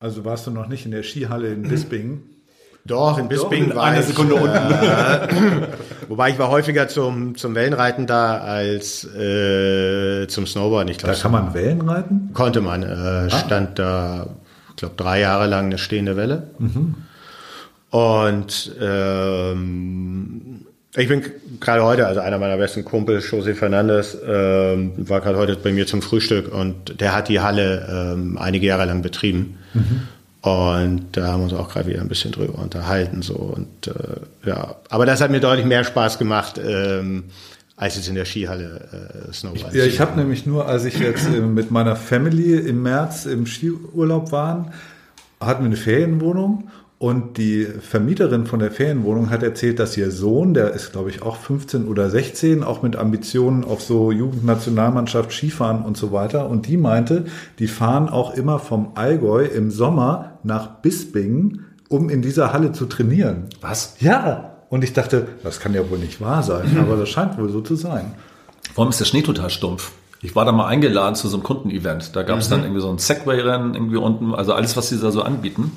Also warst du noch nicht in der Skihalle in Bisping? Doch, in Bisping in war einer ich. Sekunde äh, wobei ich war häufiger zum, zum Wellenreiten da als äh, zum Snowboarden. Ich Da glaube, kann man Wellen reiten? konnte man. Äh, stand da, ich glaube, drei Jahre lang eine stehende Welle. Und ähm, ich bin gerade heute, also einer meiner besten Kumpel, José Fernandes, ähm, war gerade heute bei mir zum Frühstück und der hat die Halle ähm, einige Jahre lang betrieben. Und da haben wir uns auch gerade wieder ein bisschen drüber unterhalten. So. Und äh, ja, aber das hat mir deutlich mehr Spaß gemacht, ähm, als jetzt in der Skihalle äh, Snowboard. Ja, ich habe nämlich nur, als ich jetzt äh, mit meiner Family im März im Skiurlaub waren, hatten wir eine Ferienwohnung und die Vermieterin von der Ferienwohnung hat erzählt, dass ihr Sohn, der ist glaube ich auch 15 oder 16, auch mit Ambitionen auf so Jugendnationalmannschaft Skifahren und so weiter. Und die meinte, die fahren auch immer vom Allgäu im Sommer nach Bispingen, um in dieser Halle zu trainieren. Was? Ja. Und ich dachte, das kann ja wohl nicht wahr sein, aber das scheint wohl so zu sein. Vor allem ist der Schnee total stumpf. Ich war da mal eingeladen zu so einem Kundenevent. Da gab es dann irgendwie so ein Segway-Rennen irgendwie unten, also alles, was sie da so anbieten.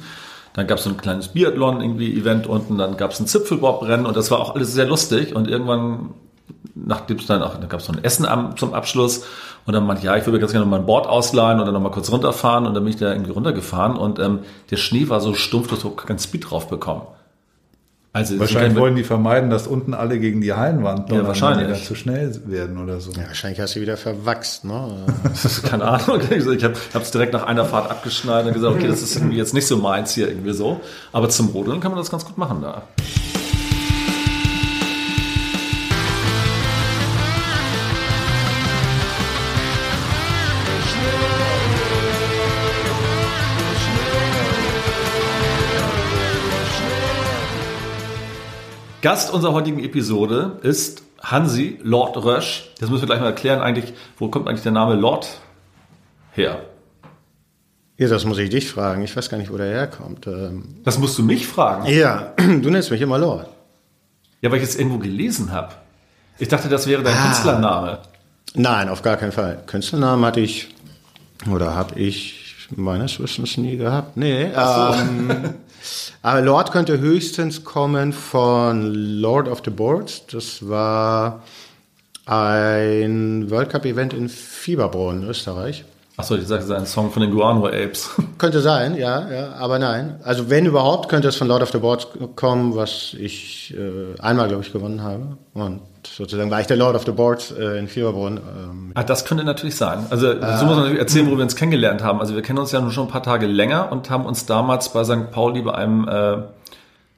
Dann gab es so ein kleines Biathlon irgendwie Event unten, dann gab es ein Zipfelbob-Rennen und das war auch alles sehr lustig. Und irgendwann, nachdem es dann auch, da gab es so ein Essen am, zum Abschluss und dann meinte ich, ja, ich würde ganz gerne noch mal ein Board ausleihen oder noch mal kurz runterfahren und dann bin ich da irgendwie runtergefahren und ähm, der Schnee war so stumpf, dass du keinen Speed drauf bekommen. Also Wahrscheinlich wollen die vermeiden, dass unten alle gegen die Hallenwand donnern, wahrscheinlich. wenn die dann zu schnell werden oder so. ja, wahrscheinlich hast du wieder verwachst. Ne? Keine Ahnung. Ich habe es direkt nach einer Fahrt abgeschnallt und gesagt, okay, das ist irgendwie jetzt nicht so meins hier irgendwie so. Aber zum Rodeln kann man das ganz gut machen da. Gast unserer heutigen Episode ist Hansi Lord Rösch. Das müssen wir gleich mal erklären eigentlich, wo kommt eigentlich der Name Lord her? ja, das muss ich dich fragen. Ich weiß gar nicht, wo der herkommt. Ähm, Das musst du mich fragen. ja, du nennst mich immer Lord. Ja, weil ich es irgendwo gelesen habe. Ich dachte, das wäre dein Künstlername. Nein, auf gar keinen Fall. Künstlernamen hatte ich oder habe ich meines Wissens nie gehabt. Nee. Ähm, aber Lord könnte höchstens kommen von Lord of the Boards. Das war ein World Cup Event in Fieberbrunn, Österreich. Achso, ich sage, es ist ein Song von den Guano Apes. Könnte sein, ja, ja, aber nein. Also wenn überhaupt, könnte es von Lord of the Boards kommen, was ich äh, einmal, glaube ich, gewonnen habe. Und sozusagen war ich der Lord of the Boards äh, in Fieberbrunn. Ähm, ah, das könnte natürlich sein. Also, so muss man natürlich erzählen, wo wir uns kennengelernt haben. Also, wir kennen uns ja nun schon ein paar Tage länger und haben uns damals bei St. Pauli bei einem, äh,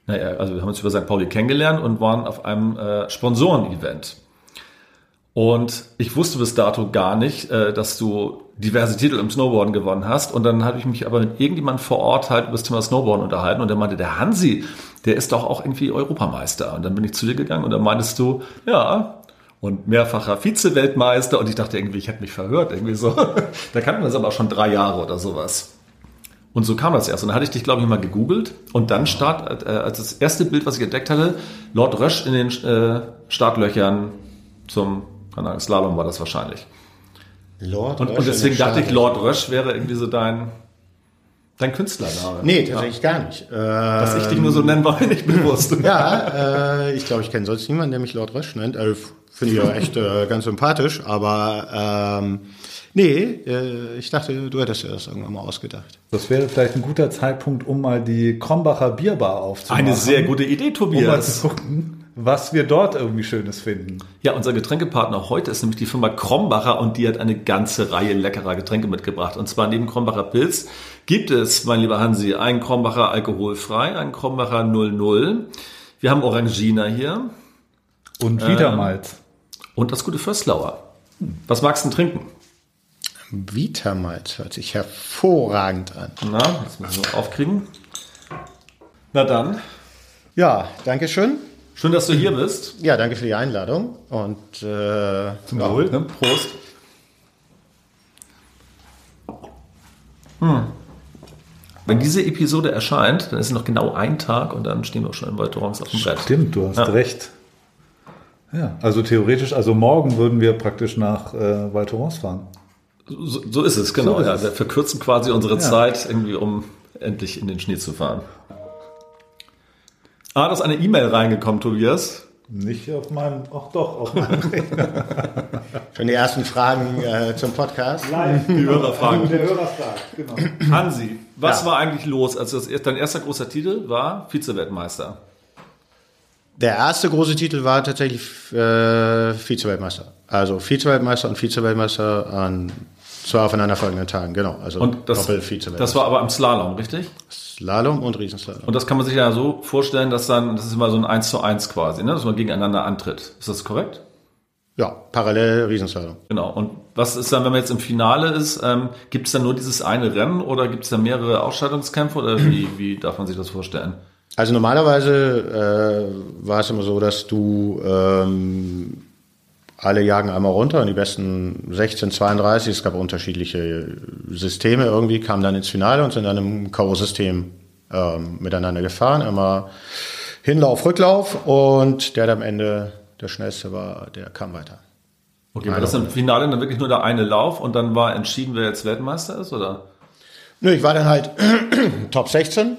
naja, also wir haben uns über St. Pauli kennengelernt und waren auf einem äh, Sponsoren-Event. Und ich wusste bis dato gar nicht, äh, dass du diverse Titel im Snowboarden gewonnen hast. Und dann habe ich mich aber mit irgendjemandem vor Ort halt über das Thema Snowboarden unterhalten. Und der meinte, der Hansi, der ist doch auch irgendwie Europameister. Und dann bin ich zu dir gegangen und dann meintest du, ja, und mehrfacher Vize-Weltmeister. Und ich dachte irgendwie, ich hätte mich verhört, irgendwie so. da kannten wir das aber auch schon drei Jahre oder sowas. Und so kam das erst. Und dann hatte ich dich, glaube ich, mal gegoogelt. Und dann start, äh, als das erste Bild, was ich entdeckt hatte, Lord Rösch in den äh, Startlöchern zum keine Ahnung, Slalom war das wahrscheinlich. Lord Und, Rösch und deswegen dachte ich. Lord Rösch wäre irgendwie so dein, dein Künstlername. Nee, tatsächlich gar nicht. Dass ich dich nur so nennen, war mir nicht bewusst. ja, äh, ich glaube, ich kenne sonst niemanden, der mich Lord Rösch nennt. Äh, Finde ich ja echt äh, ganz sympathisch, aber ähm, nee, äh, ich dachte, du hättest dir das irgendwann mal ausgedacht. Das wäre vielleicht ein guter Zeitpunkt, um mal die Krombacher Bierbar aufzumachen. Eine sehr gute Idee, Um mal Tobias. zu gucken, was wir dort irgendwie Schönes finden. Ja, unser Getränkepartner heute ist nämlich die Firma Krombacher und die hat eine ganze Reihe leckerer Getränke mitgebracht. Und zwar neben Krombacher Pilz gibt es, mein lieber Hansi, einen Krombacher alkoholfrei, einen Krombacher 00. Wir haben Orangina hier Und Wiedermalz. und das gute Fösslauer. Was magst du denn trinken? Vitamalz hört sich hervorragend an. Na, jetzt müssen wir aufkriegen. Na dann, Ja, danke schön. Schön, dass du hier bist. Ja, danke für die Einladung und äh, Zum Wohl. Ne? Prost. Hm. Wenn diese Episode erscheint, dann ist es noch genau ein Tag und dann stehen wir auch schon in Waldorons auf dem Brett. Stimmt, du hast Ja. recht. Ja, also theoretisch, also morgen würden wir praktisch nach äh, Val Thorens fahren. So, so ist es, genau. So ist ja. es. Wir verkürzen quasi unsere Ja. Zeit, irgendwie, um endlich in den Schnee zu fahren. Ah, da ist eine E-Mail reingekommen, Tobias. Nicht auf meinem, ach doch, auf meinem schon die ersten Fragen äh, zum Podcast. Die Hörerfragen. Der Hörer fragt, genau. Hansi, was Ja. war eigentlich los, als das, dein erster großer Titel war Vize-Weltmeister? Der erste große Titel war tatsächlich äh, Vize-Weltmeister. Also Vize-Weltmeister und Vize-Weltmeister an zwei aufeinanderfolgenden Tagen, genau. Also Und das, das war aber im Slalom, richtig? Slalom und Riesenslalom. Und das kann man sich ja so vorstellen, dass dann, das ist immer so ein 1 zu 1 quasi, ne? dass man gegeneinander antritt. Ist das korrekt? Ja, parallel Riesenslalom. Genau. Und was ist dann, wenn man jetzt im Finale ist, ähm, gibt es dann nur dieses eine Rennen oder gibt es da mehrere Ausscheidungskämpfe oder wie, wie darf man sich das vorstellen? Also normalerweise äh, war es immer so, dass du ähm, alle jagen einmal runter und die besten 16, 32, es gab unterschiedliche Systeme irgendwie, kamen dann ins Finale und sind dann im K.O.-System ähm, miteinander gefahren. Einmal Hinlauf, Rücklauf und der, der am Ende der schnellste war, der kam weiter. Okay, war das im Finale dann wirklich nur der eine Lauf und dann war entschieden, wer jetzt Weltmeister ist, oder? Nö, ich war dann halt Top 16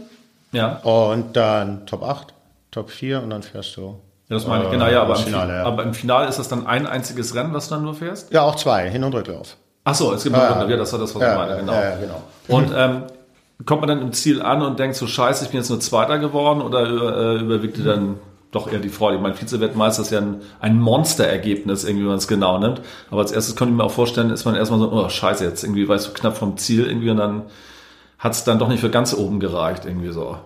Ja. und dann Top 8, Top 4 und dann fährst du. Ja, das meine ich, äh, genau, ja, aber, das im Finale, Finale, ja. aber im Finale ist das dann ein einziges Rennen, was du dann nur fährst? Ja, auch zwei, Hin- und Rücklauf. Ach so, es gibt noch Ja, Runde. ja, das war das, was ich meine, genau. genau. Und ähm, kommt man dann im Ziel an und denkt so, scheiße, ich bin jetzt nur Zweiter geworden oder äh, überwiegt dir dann doch eher die Freude? Ich meine, Vize-Weltmeister ist ja ein, ein Monsterergebnis, irgendwie, wenn man es genau nimmt. Aber als erstes könnte ich mir auch vorstellen, ist man erstmal so, oh scheiße, jetzt irgendwie, weißt du, knapp vom Ziel irgendwie und dann hat es dann doch nicht für ganz oben gereicht, irgendwie so.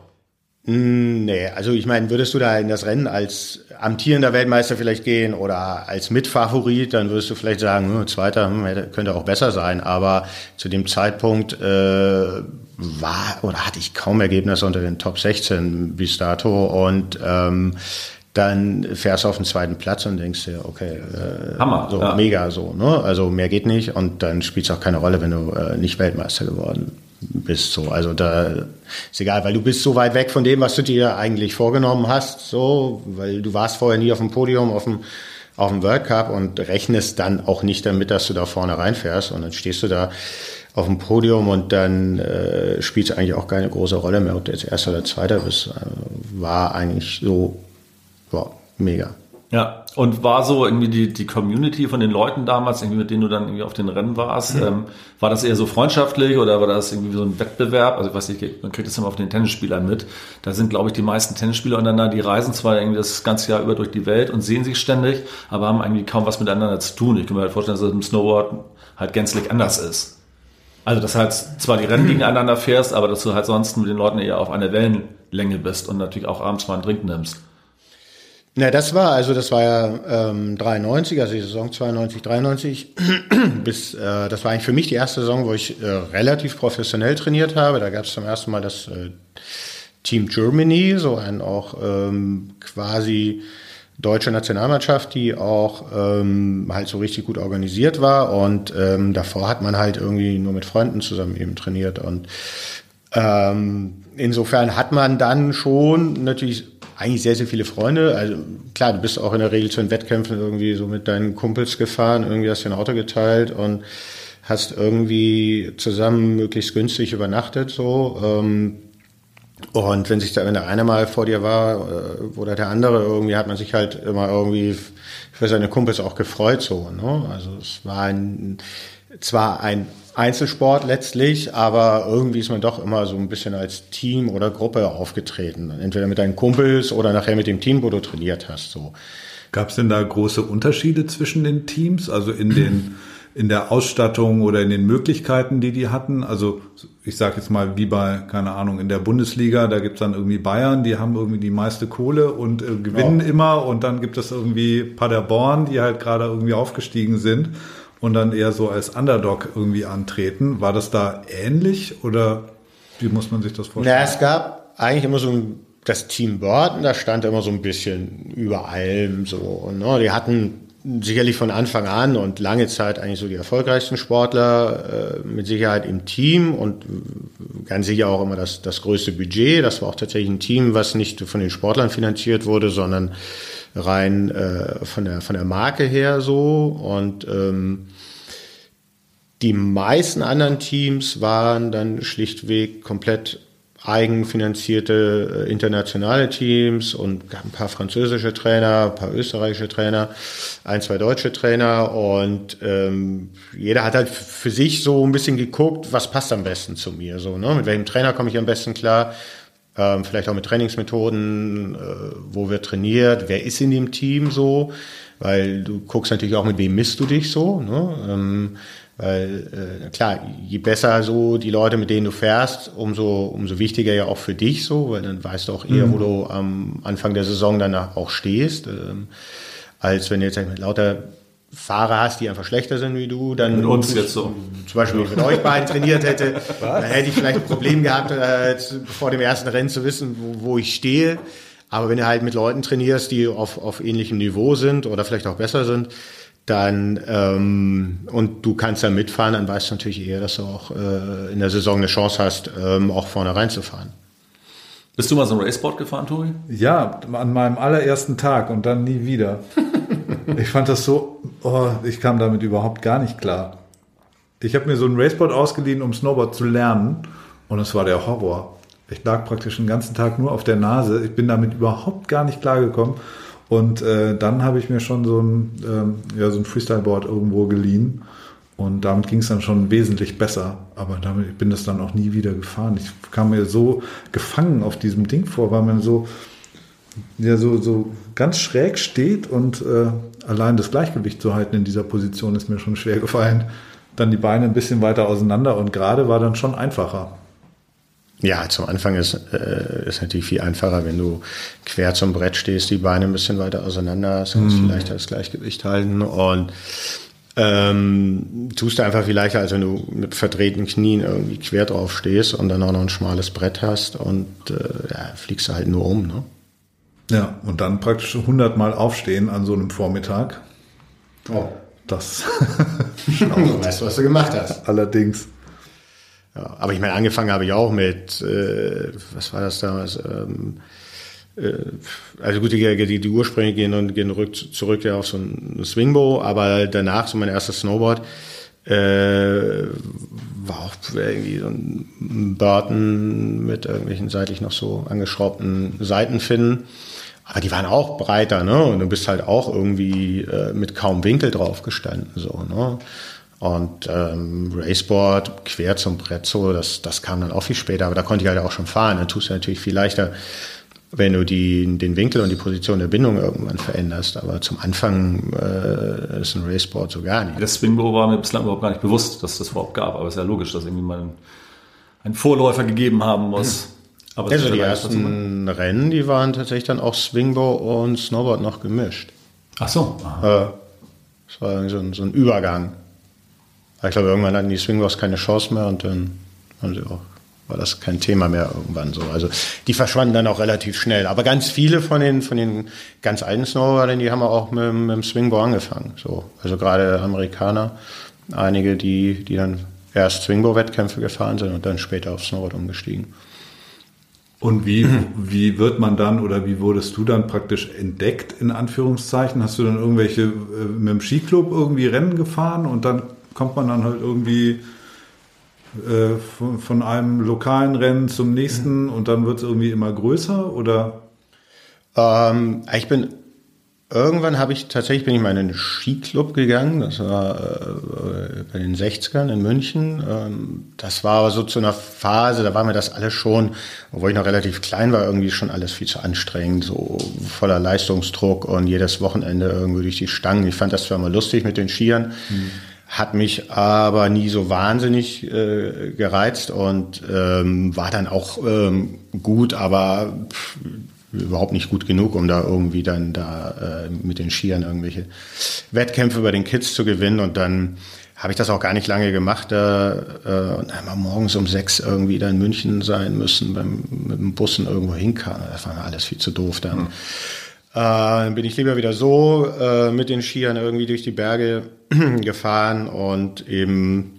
Nee, also ich meine, würdest du da in das Rennen als amtierender Weltmeister vielleicht gehen oder als Mitfavorit, dann würdest du vielleicht sagen, hm, Zweiter hm, könnte auch besser sein. Aber zu dem Zeitpunkt äh, war oder hatte ich kaum Ergebnisse unter den Top 16 bis dato und ähm, dann fährst du auf den zweiten Platz und denkst dir, okay, äh, Hammer, so ja. mega so, ne? Also mehr geht nicht und dann spielt es auch keine Rolle, wenn du äh, nicht Weltmeister geworden bist. So, also da ist egal, weil du bist so weit weg von dem, was du dir eigentlich vorgenommen hast, so, weil du warst vorher nie auf dem Podium, auf dem auf dem World Cup und rechnest dann auch nicht damit, dass du da vorne reinfährst und dann stehst du da auf dem Podium und dann äh, spielt es eigentlich auch keine große Rolle mehr, ob du jetzt Erster oder Zweiter bist. Äh, war eigentlich so, ja, mega. Ja, und war so irgendwie die, die Community von den Leuten damals, irgendwie mit denen du dann irgendwie auf den Rennen warst, ähm, war das eher so freundschaftlich oder war das irgendwie so ein Wettbewerb? Also ich weiß nicht, man kriegt das immer auf den Tennisspielern mit. Da sind, glaube ich, die meisten Tennisspieler untereinander, die reisen zwar irgendwie das ganze Jahr über durch die Welt und sehen sich ständig, aber haben irgendwie kaum was miteinander zu tun. Ich kann mir halt vorstellen, dass das im Snowboard halt gänzlich anders ist. Also, dass halt zwar die Rennen gegeneinander fährst, aber dass du halt sonst mit den Leuten eher auf einer Wellenlänge bist und natürlich auch abends mal einen Drink nimmst. Na, das war, also das war ja ähm, 93, also die Saison 92, 93. Bis, äh, das war eigentlich für mich die erste Saison, wo ich äh, relativ professionell trainiert habe. Da gab es zum ersten Mal das äh, Team Germany, so ein auch ähm, quasi deutsche Nationalmannschaft, die auch ähm, halt so richtig gut organisiert war. Und ähm, davor hat man halt irgendwie nur mit Freunden zusammen eben trainiert. Und ähm, insofern hat man dann schon natürlich eigentlich sehr, sehr viele Freunde. Also klar, du bist auch in der Regel zu den Wettkämpfen irgendwie so mit deinen Kumpels gefahren, irgendwie hast du ein Auto geteilt und hast irgendwie zusammen möglichst günstig übernachtet so. Ähm, und wenn sich da, wenn der eine mal vor dir war äh, oder der andere, irgendwie hat man sich halt immer irgendwie für seine Kumpels auch gefreut so. Ne? Also es war ein, zwar ein Einzelsport letztlich, aber irgendwie ist man doch immer so ein bisschen als Team oder Gruppe aufgetreten. Entweder mit deinen Kumpels oder nachher mit dem Team, wo du trainiert hast. So. Gab es denn da große Unterschiede zwischen den Teams, also in den in der Ausstattung oder in den Möglichkeiten, die die hatten? Also ich sage jetzt mal wie bei, keine Ahnung, in der Bundesliga, da gibt's dann irgendwie Bayern, die haben irgendwie die meiste Kohle und äh, gewinnen Ja. immer und dann gibt es irgendwie Paderborn, die halt gerade irgendwie aufgestiegen sind. Und dann eher so als Underdog irgendwie antreten. War das da ähnlich oder wie muss man sich das vorstellen? Na, es gab eigentlich immer so ein, das Team Burton, da stand immer so ein bisschen über allem so. Und, ne, die hatten sicherlich von Anfang an und lange Zeit eigentlich so die erfolgreichsten Sportler, äh, mit Sicherheit im Team und ganz sicher auch immer das, das größte Budget. Das war auch tatsächlich ein Team, was nicht von den Sportlern finanziert wurde, sondern rein äh, von, der, von der Marke her so. Und ähm, die meisten anderen Teams waren dann schlichtweg komplett eigenfinanzierte äh, internationale Teams und ein paar französische Trainer, ein paar österreichische Trainer, ein, zwei deutsche Trainer und ähm, jeder hat halt für sich so ein bisschen geguckt, was passt am besten zu mir, so, ne? mit welchem Trainer komme ich am besten klar, ähm, vielleicht auch mit Trainingsmethoden, äh, wo wird trainiert, wer ist in dem Team so, weil du guckst natürlich auch, mit wem misst du dich so, ne? Ähm, weil äh, klar, je besser so die Leute, mit denen du fährst, umso, umso wichtiger ja auch für dich so, weil dann weißt du auch eher, mhm. wo du am Anfang der Saison dann auch stehst. Ähm, als wenn du jetzt mit lauter Fahrer hast, die einfach schlechter sind wie du, dann mit uns jetzt so. Zum Beispiel mit euch beiden trainiert hätte, dann hätte ich vielleicht ein Problem gehabt, äh, vor dem ersten Rennen zu wissen, wo, wo ich stehe. Aber wenn du halt mit Leuten trainierst, die auf, auf ähnlichem Niveau sind oder vielleicht auch besser sind, dann ähm, und du kannst dann mitfahren, dann weißt du natürlich eher, dass du auch äh, in der Saison eine Chance hast, ähm, auch vorne reinzufahren. Bist du mal so ein Raceboard gefahren, Tobi? Ja, an meinem allerersten Tag und dann nie wieder. ich fand das so, oh, ich kam damit überhaupt gar nicht klar. Ich habe mir so ein Raceboard ausgeliehen, um Snowboard zu lernen und es war der Horror. Ich lag praktisch den ganzen Tag nur auf der Nase. Ich bin damit überhaupt gar nicht klargekommen. Und äh, dann habe ich mir schon so ein, ähm, ja, so ein Freestyle-Board irgendwo geliehen. Und damit ging es dann schon wesentlich besser. Aber damit ich bin das dann auch nie wieder gefahren. Ich kam mir so gefangen auf diesem Ding vor, weil man so, ja, so, so ganz schräg steht und äh, allein das Gleichgewicht zu halten in dieser Position ist mir schon schwer gefallen. Dann die Beine ein bisschen weiter auseinander und gerade war dann schon einfacher. Ja, zum Anfang ist äh, ist natürlich viel einfacher, wenn du quer zum Brett stehst, die Beine ein bisschen weiter auseinander hast, kannst mm. vielleicht das Gleichgewicht halten und ähm, tust du einfach viel leichter, als wenn du mit verdrehten Knien irgendwie quer drauf stehst und dann auch noch ein schmales Brett hast und äh, ja, fliegst du halt nur um. Ne? Ja, und dann praktisch 100 Mal aufstehen an so einem Vormittag. Oh. Das. weißt du, was du gemacht hast. Allerdings. Ja, aber ich meine, angefangen habe ich auch mit, äh, was war das damals? Ähm, äh, also gut, die, die, die Ursprünge gehen und gehen rück, zurück ja auf so ein Swingbow, aber danach so mein erstes Snowboard äh, war auch irgendwie so ein Burton mit irgendwelchen seitlich noch so angeschraubten Seitenfinnen. Aber die waren auch breiter, ne? Und du bist halt auch irgendwie äh, mit kaum Winkel drauf gestanden, so, ne? Und ähm, Raceboard quer zum Brett so, das, das kam dann auch viel später, aber da konnte ich halt auch schon fahren. Dann tust du natürlich viel leichter, wenn du die, den Winkel und die Position der Bindung irgendwann veränderst. Aber zum Anfang äh, ist ein Raceboard so gar nicht. Das Swingbow war mir bislang überhaupt gar nicht bewusst, dass das überhaupt gab. Aber es ist ja logisch, dass irgendwie mal ein, Vorläufer gegeben haben muss. Aber also die ersten Rennen, die waren tatsächlich dann auch Swingbow und Snowboard noch gemischt. Ach so. Äh, das war so ein, so ein Übergang. Ich glaube, irgendwann hatten die Swingbows keine Chance mehr und dann haben sie auch, war das kein Thema mehr irgendwann so. Also die verschwanden dann auch relativ schnell. Aber ganz viele von den, von den ganz alten Snowboardern, die haben auch mit, mit dem Swingboard angefangen. So. Also gerade Amerikaner, einige, die, die dann erst Swingboard-Wettkämpfe gefahren sind und dann später auf Snowboard umgestiegen. Und wie, wie wird man dann oder wie wurdest du dann praktisch entdeckt, in Anführungszeichen? Hast du dann irgendwelche äh, mit dem Skiclub irgendwie Rennen gefahren und dann kommt man dann halt irgendwie äh, von, von, einem lokalen Rennen zum nächsten und dann wird es irgendwie immer größer oder? Ähm, ich bin irgendwann habe ich tatsächlich bin ich mal in einen Skiclub gegangen. Das war äh, bei den 60ern in München. Ähm, das war aber so zu einer Phase, da war mir das alles schon, obwohl ich noch relativ klein war, irgendwie schon alles viel zu anstrengend, so voller Leistungsdruck und jedes Wochenende irgendwie durch die Stangen. Ich fand das zwar mal lustig mit den Skiern. Mhm hat mich aber nie so wahnsinnig äh, gereizt und ähm, war dann auch ähm, gut, aber pff, überhaupt nicht gut genug, um da irgendwie dann da äh, mit den Skiern irgendwelche Wettkämpfe bei den Kids zu gewinnen. Und dann habe ich das auch gar nicht lange gemacht. Da, äh, und einmal morgens um sechs irgendwie da in München sein müssen, beim, mit dem Bussen irgendwo hinkam. Das war alles viel zu doof dann. Mhm. Äh, dann bin ich lieber wieder so äh, mit den Skiern irgendwie durch die Berge gefahren und eben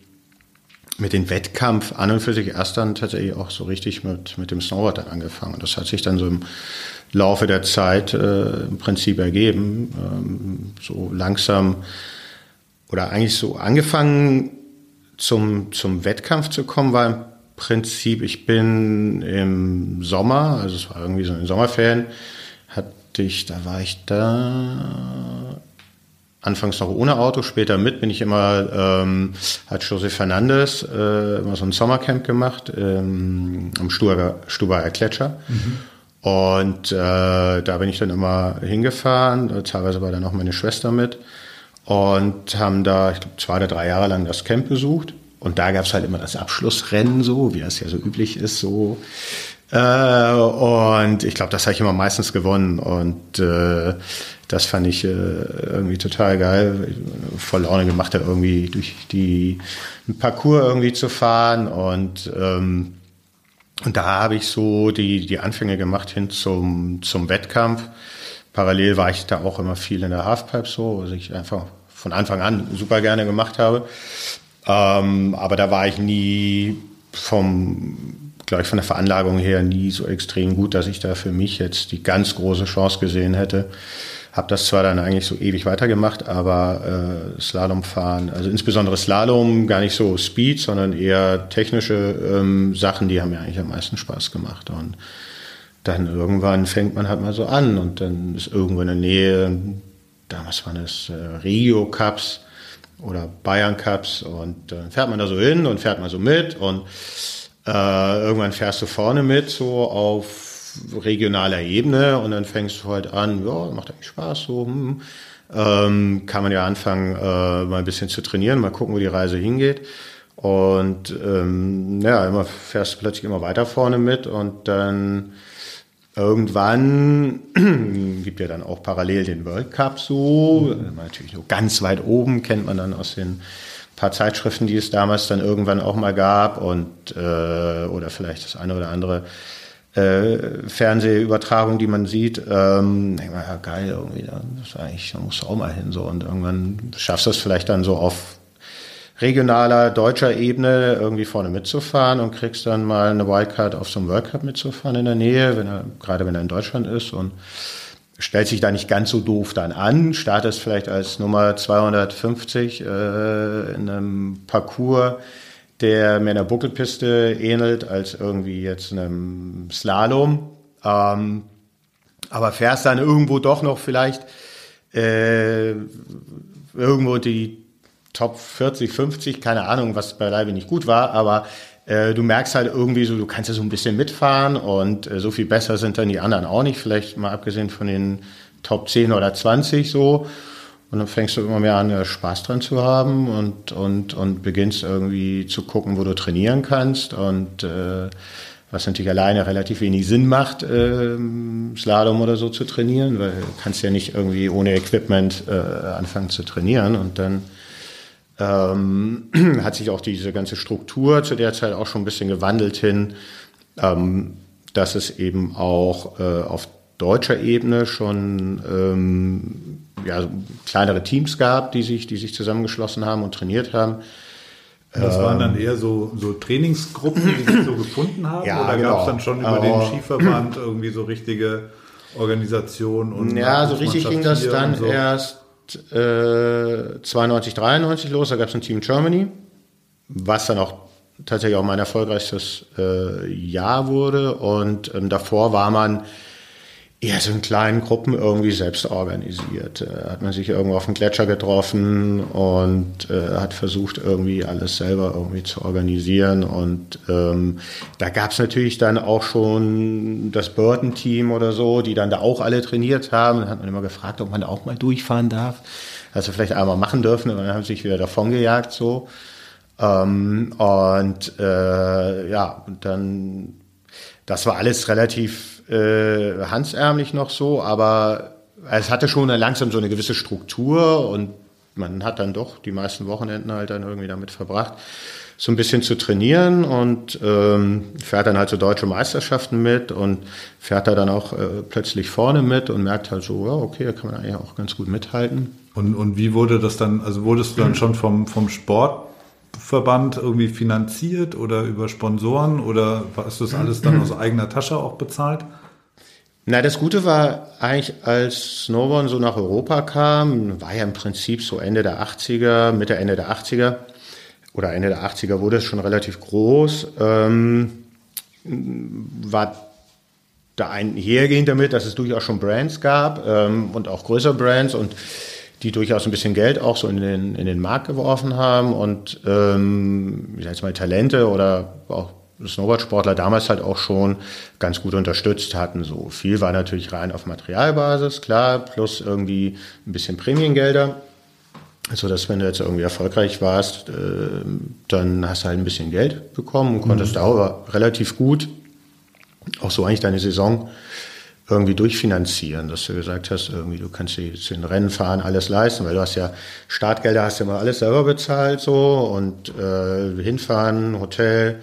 mit dem Wettkampf an und für sich erst dann tatsächlich auch so richtig mit, mit dem Snowboard angefangen. Und das hat sich dann so im Laufe der Zeit äh, im Prinzip ergeben. Ähm, so langsam oder eigentlich so angefangen zum, zum Wettkampf zu kommen, war im Prinzip, ich bin im Sommer, also es war irgendwie so ein Sommerferien, hatte ich, da war ich da anfangs noch ohne Auto, später mit, bin ich immer, ähm, hat José Fernandes äh, immer so ein Sommercamp gemacht ähm, am Stubaier Gletscher. Mhm. Und äh, da bin ich dann immer hingefahren, teilweise war dann auch meine Schwester mit und haben da, ich glaube, zwei oder drei Jahre lang das Camp besucht. Und da gab es halt immer das Abschlussrennen, so wie es ja so üblich ist, so. Äh, und ich glaube, das habe ich immer meistens gewonnen. Und äh, das fand ich äh, irgendwie total geil. Voll Laune gemacht hat, irgendwie durch die Parcours irgendwie zu fahren. Und ähm, und da habe ich so die, die Anfänge gemacht hin zum, zum Wettkampf. Parallel war ich da auch immer viel in der Halfpipe so, also ich einfach von Anfang an super gerne gemacht habe. Ähm, aber da war ich nie vom, glaube ich, von der Veranlagung her nie so extrem gut, dass ich da für mich jetzt die ganz große Chance gesehen hätte. Habe das zwar dann eigentlich so ewig weitergemacht, aber äh, Slalomfahren, also insbesondere Slalom, gar nicht so Speed, sondern eher technische ähm, Sachen, die haben mir eigentlich am meisten Spaß gemacht. Und dann irgendwann fängt man halt mal so an und dann ist irgendwo in der Nähe damals waren es äh, Rio Cups oder Bayern Cups und dann äh, fährt man da so hin und fährt mal so mit und äh, irgendwann fährst du vorne mit so auf regionaler Ebene und dann fängst du halt an, ja, macht eigentlich Spaß so, hm. ähm, kann man ja anfangen äh, mal ein bisschen zu trainieren, mal gucken, wo die Reise hingeht und ähm, ja, immer fährst du plötzlich immer weiter vorne mit und dann Irgendwann gibt ja dann auch parallel den World Cup so, mhm. natürlich nur ganz weit oben, kennt man dann aus den paar Zeitschriften, die es damals dann irgendwann auch mal gab und äh, oder vielleicht das eine oder andere äh, Fernsehübertragung, die man sieht. Ähm, denk mal, ja geil, irgendwie, das ist eigentlich, da musst du auch mal hin so und irgendwann schaffst du es vielleicht dann so auf regionaler, deutscher Ebene irgendwie vorne mitzufahren und kriegst dann mal eine Wildcard auf so einem World Cup mitzufahren in der Nähe, wenn er, gerade wenn er in Deutschland ist und stellt sich da nicht ganz so doof dann an, startest vielleicht als Nummer 250 äh, in einem Parcours, der mehr einer Buckelpiste ähnelt als irgendwie jetzt einem Slalom. Ähm, aber fährst dann irgendwo doch noch vielleicht äh, irgendwo die Top 40, 50, keine Ahnung, was beileibe nicht gut war, aber äh, du merkst halt irgendwie so, du kannst ja so ein bisschen mitfahren und äh, so viel besser sind dann die anderen auch nicht, vielleicht mal abgesehen von den Top 10 oder 20 so. Und dann fängst du immer mehr an, Spaß dran zu haben und, und, und beginnst irgendwie zu gucken, wo du trainieren kannst. Und äh, was natürlich alleine relativ wenig Sinn macht, äh, Slalom oder so zu trainieren, weil du kannst ja nicht irgendwie ohne Equipment äh, anfangen zu trainieren. Und dann ähm, hat sich auch diese ganze Struktur zu der Zeit auch schon ein bisschen gewandelt hin, ähm, dass es eben auch äh, auf deutscher Ebene schon ähm, ja, kleinere Teams gab, die sich, die sich zusammengeschlossen haben und trainiert haben. Das waren dann ähm, eher so, so Trainingsgruppen, die sich so gefunden haben? Ja, oder genau. gab es dann schon über den Skiverband irgendwie so richtige Organisationen und Ja, so richtig ging das dann so? erst äh, 92, 93 los, da gab es ein Team Germany, was dann auch tatsächlich auch mein erfolgreichstes äh, Jahr wurde. Und ähm, davor war man eher so in kleinen Gruppen irgendwie selbst organisiert. Äh, hat man sich irgendwo auf dem Gletscher getroffen und äh, hat versucht, irgendwie alles selber irgendwie zu organisieren. Und ähm, da gab es natürlich dann auch schon das Burton-Team oder so, die dann da auch alle trainiert haben. Dann hat man immer gefragt, ob man da auch mal durchfahren darf. Also vielleicht einmal machen dürfen und dann haben sie sich wieder davongejagt so. Ähm, und äh, ja, und dann, das war alles relativ äh, hansärmlich noch so, aber es hatte schon langsam so eine gewisse Struktur und man hat dann doch die meisten Wochenenden halt dann irgendwie damit verbracht, so ein bisschen zu trainieren und ähm, fährt dann halt so deutsche Meisterschaften mit und fährt da dann auch äh, plötzlich vorne mit und merkt halt so, ja, okay, da kann man eigentlich auch ganz gut mithalten. Und, und wie wurde das dann, also wurdest du dann schon vom, vom Sportverband irgendwie finanziert oder über Sponsoren oder hast du das alles dann aus eigener Tasche auch bezahlt? Na, das Gute war eigentlich, als Snowboard so nach Europa kam, war ja im Prinzip so Ende der 80er, Mitte, Ende der 80er oder Ende der 80er wurde es schon relativ groß, ähm, war da einhergehend damit, dass es durchaus schon Brands gab ähm, und auch größere Brands und die durchaus ein bisschen Geld auch so in den, in den Markt geworfen haben und ähm, ich sag jetzt mal Talente oder auch Snowboardsportler damals halt auch schon ganz gut unterstützt hatten. So viel war natürlich rein auf Materialbasis, klar, plus irgendwie ein bisschen Prämiengelder. So dass wenn du jetzt irgendwie erfolgreich warst, äh, dann hast du halt ein bisschen Geld bekommen und konntest mhm. auch relativ gut auch so eigentlich deine Saison irgendwie durchfinanzieren, dass du gesagt hast, irgendwie du kannst dir jetzt in Rennen fahren, alles leisten, weil du hast ja Startgelder hast du immer alles selber bezahlt so und äh, hinfahren, Hotel,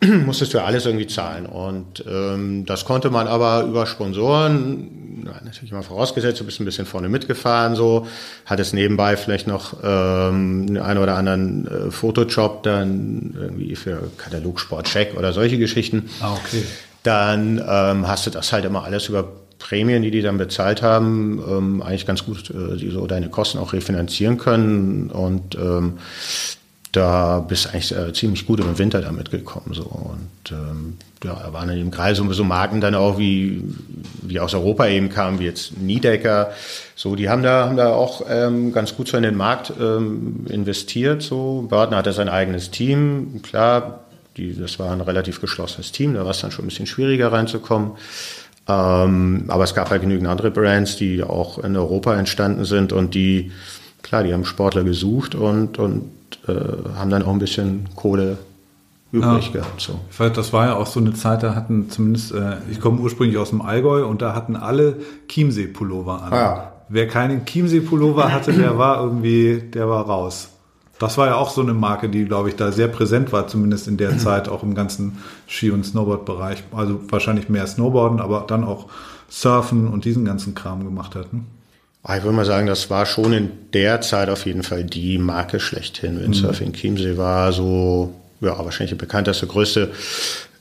musstest du ja alles irgendwie zahlen. Und ähm, das konnte man aber über Sponsoren, natürlich immer vorausgesetzt, du bist ein bisschen vorne mitgefahren, so, hattest nebenbei vielleicht noch ähm, einen ein oder anderen äh, Fotojob dann irgendwie für Katalogsport-Check oder solche Geschichten. Ah, okay. Dann ähm, hast du das halt immer alles über Prämien, die die dann bezahlt haben, ähm, eigentlich ganz gut äh, die so deine Kosten auch refinanzieren können. Und ähm, da bist eigentlich äh, ziemlich gut im Winter damit gekommen. So. Und ähm, ja, da waren in dem Kreis so, so Marken dann auch, wie, wie aus Europa eben kamen, wie jetzt Niedecker. So, die haben da, haben da auch ähm, ganz gut so in den Markt ähm, investiert. So. Burton hatte sein eigenes Team. Klar, die, das war ein relativ geschlossenes Team, da war es dann schon ein bisschen schwieriger reinzukommen. Ähm, aber es gab halt genügend andere Brands, die auch in Europa entstanden sind und die, klar, die haben Sportler gesucht und, und äh, haben dann auch ein bisschen Kohle übrig ja. gehabt. So. Ich weiß, das war ja auch so eine Zeit, da hatten zumindest, äh, ich komme ursprünglich aus dem Allgäu und da hatten alle Chiemsee-Pullover an. Ja. Wer keinen Chiemsee-Pullover hatte, der war irgendwie, der war raus. Das war ja auch so eine Marke, die, glaube ich, da sehr präsent war, zumindest in der Zeit, auch im ganzen Ski- und Snowboard-Bereich. Also wahrscheinlich mehr Snowboarden, aber dann auch Surfen und diesen ganzen Kram gemacht hat. Ne? Ah, ich würde mal sagen, das war schon in der Zeit auf jeden Fall die Marke schlechthin. Windsurfing mhm. Chiemsee war so, ja, wahrscheinlich die bekannteste, größte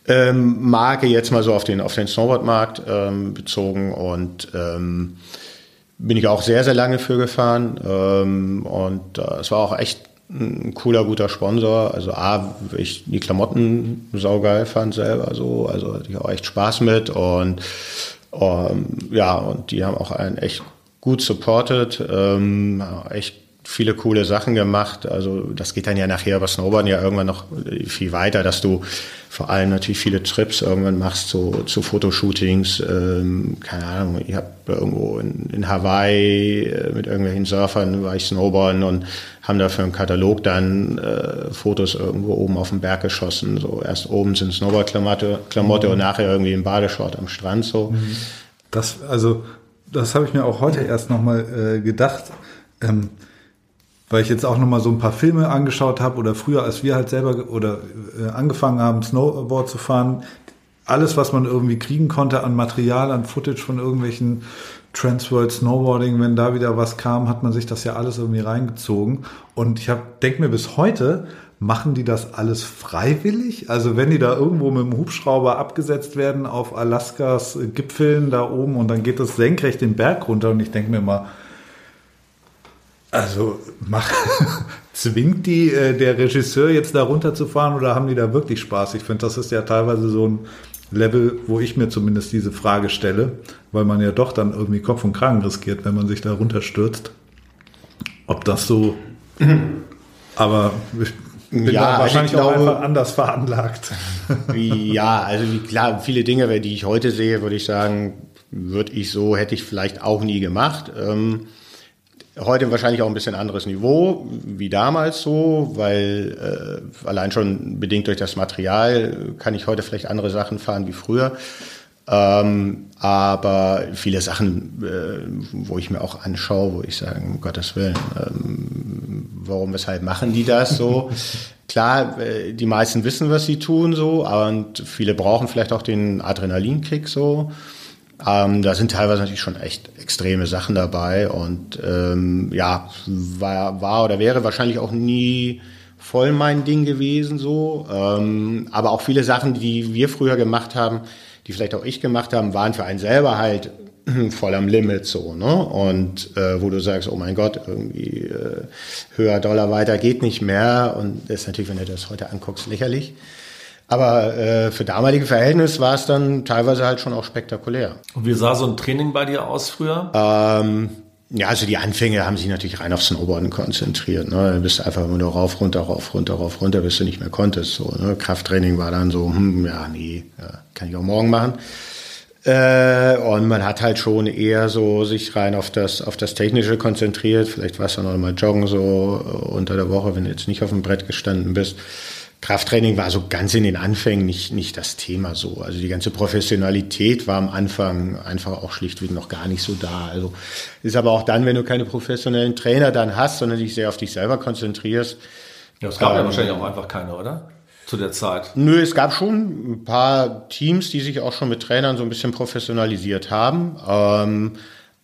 ähm, Marke jetzt mal so auf den, auf den Snowboardmarkt ähm, bezogen und ähm, bin ich auch sehr, sehr lange für gefahren ähm, und äh, es war auch echt ein cooler, guter Sponsor. Also A, ich die Klamotten saugeil fand selber so, also hatte ich auch echt Spaß mit und ähm, ja, und die haben auch einen echt gut supported, ähm, echt viele coole Sachen gemacht. Also das geht dann ja nachher über Snowboarden ja irgendwann noch viel weiter, dass du vor allem natürlich viele Trips irgendwann machst zu, zu Fotoshootings. Ähm, keine Ahnung, ich habe irgendwo in, in Hawaii äh, mit irgendwelchen Surfern war ich Snowboarden und haben da für einen Katalog dann äh, Fotos irgendwo oben auf dem Berg geschossen. So erst oben sind Snowboard-Klamotte Klamotte mhm. und nachher irgendwie im Badeshort am Strand so. Mhm. Das, also das habe ich mir auch heute erst nochmal äh, gedacht, ähm, weil ich jetzt auch nochmal so ein paar Filme angeschaut habe oder früher, als wir halt selber oder äh, angefangen haben, Snowboard zu fahren, alles, was man irgendwie kriegen konnte an Material, an Footage von irgendwelchen Transworld Snowboarding, wenn da wieder was kam, hat man sich das ja alles irgendwie reingezogen. Und ich denke mir bis heute, Machen die das alles freiwillig? Also wenn die da irgendwo mit dem Hubschrauber abgesetzt werden auf Alaskas Gipfeln da oben und dann geht das senkrecht den Berg runter und ich denke mir mal, also mach, zwingt die äh, der Regisseur jetzt da runterzufahren oder haben die da wirklich Spaß? Ich finde, das ist ja teilweise so ein Level, wo ich mir zumindest diese Frage stelle, weil man ja doch dann irgendwie Kopf und Kragen riskiert, wenn man sich da runterstürzt. Ob das so. Aber ich bin ja, also wahrscheinlich also glaube, auch einfach anders veranlagt. ja, also klar, viele Dinge, die ich heute sehe, würde ich sagen, würde ich so, hätte ich vielleicht auch nie gemacht. Ähm, heute wahrscheinlich auch ein bisschen anderes Niveau wie damals so, weil äh, allein schon bedingt durch das Material kann ich heute vielleicht andere Sachen fahren wie früher. Ähm, aber viele Sachen, äh, wo ich mir auch anschaue, wo ich sage, um Gottes Willen, ähm, warum, weshalb machen die das so? Klar, äh, die meisten wissen, was sie tun so, und viele brauchen vielleicht auch den Adrenalinkick so. Ähm, da sind teilweise natürlich schon echt extreme Sachen dabei und ähm, ja, war, war oder wäre wahrscheinlich auch nie voll mein Ding gewesen so. Ähm, aber auch viele Sachen, die wir früher gemacht haben, die vielleicht auch ich gemacht haben, waren für einen selber halt voll am Limit so, ne? Und äh, wo du sagst, oh mein Gott, irgendwie äh, höher, Dollar weiter geht nicht mehr. Und das ist natürlich, wenn du das heute anguckst, lächerlich. Aber äh, für damalige Verhältnisse war es dann teilweise halt schon auch spektakulär. Und wie sah so ein Training bei dir aus früher? Ähm, ja, also die Anfänge haben sich natürlich rein auf Snowboarden konzentriert. Ne? Du bist einfach nur rauf, runter, rauf, runter, rauf, runter, bis du nicht mehr konntest. So, ne? Krafttraining war dann so, hm, ja, nee, ja, kann ich auch morgen machen. Äh, und man hat halt schon eher so sich rein auf das, auf das Technische konzentriert. Vielleicht warst du noch mal joggen so unter der Woche, wenn du jetzt nicht auf dem Brett gestanden bist. Krafttraining war so ganz in den Anfängen nicht, nicht das Thema so. Also die ganze Professionalität war am Anfang einfach auch schlichtweg noch gar nicht so da. Also ist aber auch dann, wenn du keine professionellen Trainer dann hast, sondern dich sehr auf dich selber konzentrierst. Ja, es gab ähm, ja wahrscheinlich auch einfach keine, oder? Zu der Zeit. Nö, es gab schon ein paar Teams, die sich auch schon mit Trainern so ein bisschen professionalisiert haben. Ähm,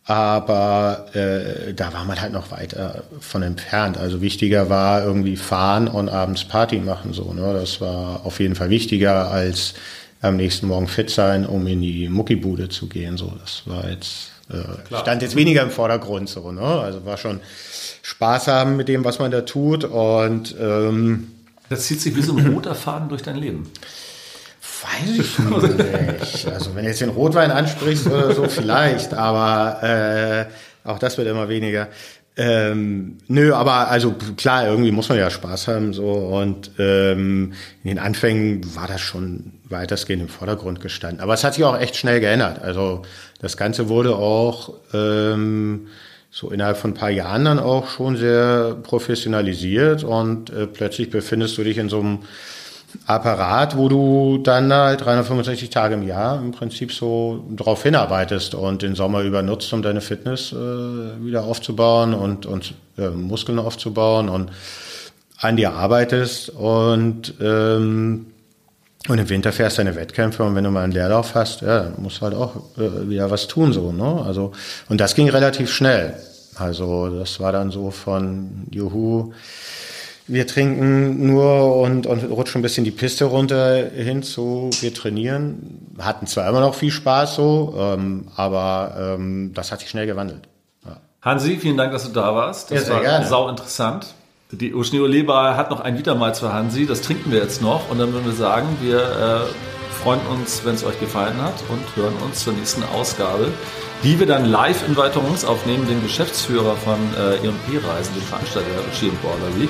aber äh, da war man halt noch weiter von entfernt. Also wichtiger war irgendwie fahren und abends Party machen so. Ne? Das war auf jeden Fall wichtiger als am nächsten Morgen fit sein, um in die Muckibude zu gehen. So, das war jetzt äh, stand jetzt weniger im Vordergrund so. Ne? Also war schon Spaß haben mit dem, was man da tut und ähm, das zieht sich wie so ein roter Faden durch dein Leben. Weiß ich nicht. Also wenn du jetzt den Rotwein ansprichst oder so, vielleicht, aber äh, auch das wird immer weniger. Ähm, nö, aber also klar, irgendwie muss man ja Spaß haben so und ähm, in den Anfängen war das schon weitestgehend im Vordergrund gestanden. Aber es hat sich auch echt schnell geändert. Also das Ganze wurde auch ähm, so innerhalb von ein paar Jahren dann auch schon sehr professionalisiert und äh, plötzlich befindest du dich in so einem Apparat, wo du dann halt 365 Tage im Jahr im Prinzip so drauf hinarbeitest und den Sommer über nutzt, um deine Fitness äh, wieder aufzubauen und, und äh, Muskeln aufzubauen und an dir arbeitest und ähm, und im Winter fährst du deine Wettkämpfe und wenn du mal einen Leerlauf hast, ja, musst halt auch äh, wieder was tun so, ne? Also und das ging relativ schnell. Also das war dann so von Juhu, wir trinken nur und, und rutschen ein bisschen die Piste runter hin zu, wir trainieren. Hatten zwar immer noch viel Spaß so, ähm, aber ähm, das hat sich schnell gewandelt. Ja. Hansi, vielen Dank, dass du da warst. Das ja, war gerne. sau interessant. Die Ocean Oleba hat noch ein Wiedermalz für Hansi, das trinken wir jetzt noch und dann würden wir sagen, wir äh, freuen uns, wenn es euch gefallen hat und hören uns zur nächsten Ausgabe die wir dann live in Weiterungs aufnehmen, den Geschäftsführer von äh, E&P-Reisen, dem Veranstalter der Ski Border Week,